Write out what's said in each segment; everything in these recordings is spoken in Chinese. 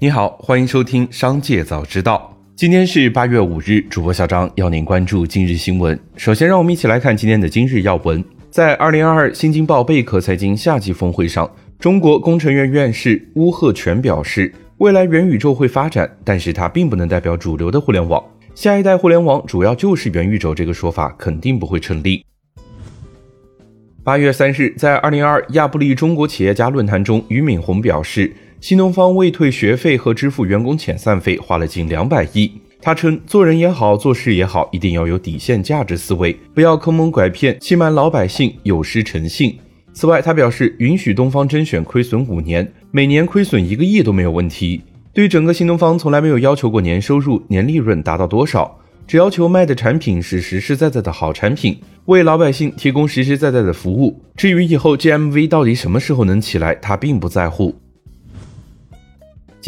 你好，欢迎收听《商界早知道》。今天是八月五日，主播小张要您关注今日新闻。首先，让我们一起来看今天的今日要闻。在二零二二新京报贝壳财经夏季峰会上，中国工程院院士邬贺铨表示，未来元宇宙会发展，但是它并不能代表主流的互联网。下一代互联网主要就是元宇宙，这个说法肯定不会成立。八月三日，在二零二二亚布力中国企业家论坛中，俞敏洪表示，新东方为退学费和支付员工遣散费花了近两百亿。他称，做人也好，做事也好，一定要有底线价值思维，不要坑蒙拐骗，欺瞒老百姓，有失诚信。此外，他表示，允许东方甄选亏损五年，每年亏损一个亿都没有问题。对整个新东方从来没有要求过年收入、年利润达到多少，只要求卖的产品是实实在在的好产品，为老百姓提供实实在在的服务。至于以后 GMV 到底什么时候能起来，他并不在乎。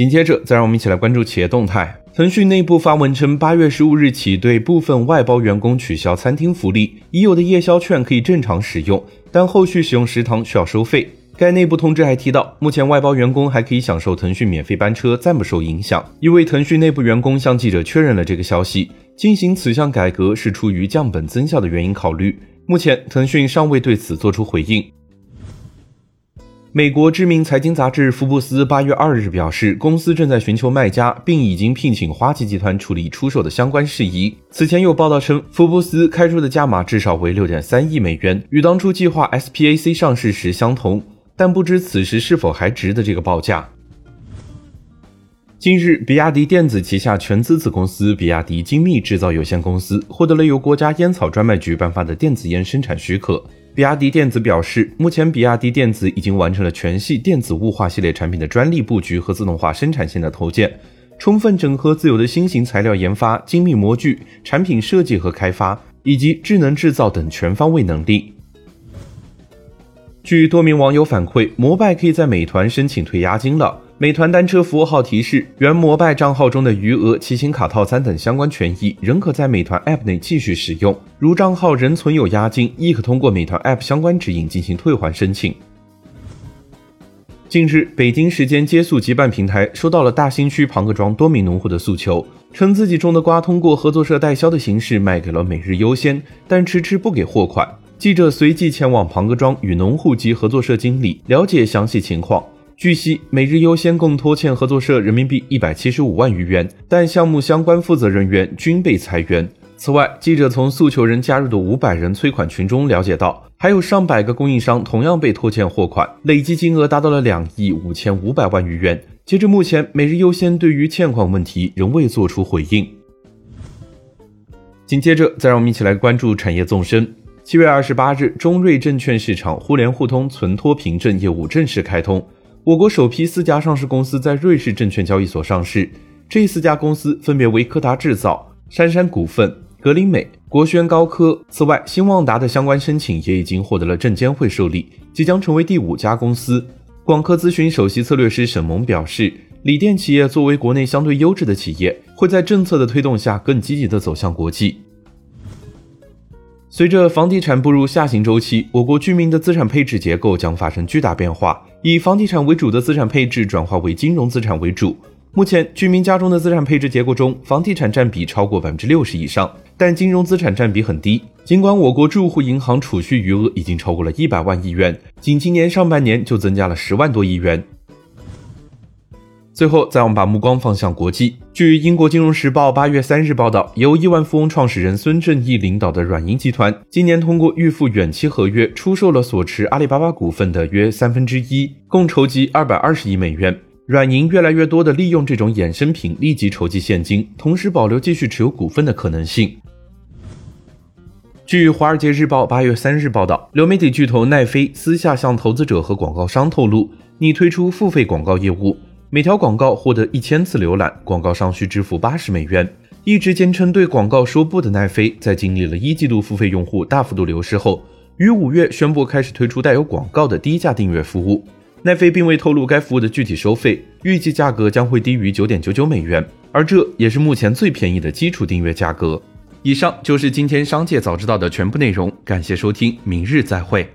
紧接着，再让我们一起来关注企业动态。腾讯内部发文称，八月十五日起对部分外包员工取消餐厅福利，已有的夜宵券可以正常使用，但后续使用食堂需要收费。该内部通知还提到，目前外包员工还可以享受腾讯免费班车，暂不受影响。一位腾讯内部员工向记者确认了这个消息。进行此项改革是出于降本增效的原因考虑。目前，腾讯尚未对此作出回应。美国知名财经杂志《福布斯》八月二日表示，公司正在寻求卖家，并已经聘请花旗集团处理出售的相关事宜。此前有报道称，福布斯开出的价码至少为六点三亿美元，与当初计划 SPAC 上市时相同，但不知此时是否还值得这个报价。近日，比亚迪电子旗下全资子公司比亚迪精密制造有限公司获得了由国家烟草专卖局颁发的电子烟生产许可。比亚迪电子表示，目前比亚迪电子已经完成了全系电子雾化系列产品的专利布局和自动化生产线的投建，充分整合自有的新型材料研发、精密模具、产品设计和开发，以及智能制造等全方位能力。据多名网友反馈，摩拜可以在美团申请退押金了。美团单车服务号提示，原摩拜账号中的余额、骑行卡套餐等相关权益仍可在美团 App 内继续使用。如账号仍存有押金，亦可通过美团 App 相关指引进行退还申请。近日，北京时间接速即办平台收到了大兴区庞各庄多名农户的诉求，称自己种的瓜通过合作社代销的形式卖给了每日优先，但迟迟不给货款。记者随即前往庞各庄与农户及合作社经理了解详细情况。据悉，每日优先共拖欠合作社人民币一百七十五万余元，但项目相关负责人员均被裁员。此外，记者从诉求人加入的五百人催款群中了解到，还有上百个供应商同样被拖欠货款，累计金额达到了两亿五千五百万余元。截至目前，每日优先对于欠款问题仍未作出回应。紧接着，再让我们一起来关注产业纵深。七月二十八日，中瑞证券市场互联互通存托凭证业务正式开通。我国首批四家上市公司在瑞士证券交易所上市，这四家公司分别为科达制造、杉杉股份、格林美、国轩高科。此外，新旺达的相关申请也已经获得了证监会受理，即将成为第五家公司。广科咨询首席策略师沈萌表示，锂电企业作为国内相对优质的企业，会在政策的推动下更积极地走向国际。随着房地产步入下行周期，我国居民的资产配置结构将发生巨大变化，以房地产为主的资产配置转化为金融资产为主。目前，居民家中的资产配置结构中，房地产占比超过百分之六十以上，但金融资产占比很低。尽管我国住户银行储蓄余额已经超过了一百万亿元，仅今年上半年就增加了十万多亿元。最后，再我们把目光放向国际。据英国金融时报八月三日报道，由亿万富翁创始人孙正义领导的软银集团，今年通过预付远期合约，出售了所持阿里巴巴股份的约三分之一，共筹集二百二十亿美元。软银越来越多地利用这种衍生品立即筹集现金，同时保留继续持有股份的可能性。据《华尔街日报》八月三日报道，流媒体巨头奈飞私下向投资者和广告商透露，拟推出付费广告业务。每条广告获得一千次浏览，广告商需支付八十美元。一直坚称对广告说不的奈飞，在经历了一季度付费用户大幅度流失后，于五月宣布开始推出带有广告的低价订阅服务。奈飞并未透露该服务的具体收费，预计价格将会低于九点九九美元，而这也是目前最便宜的基础订阅价格。以上就是今天商界早知道的全部内容，感谢收听，明日再会。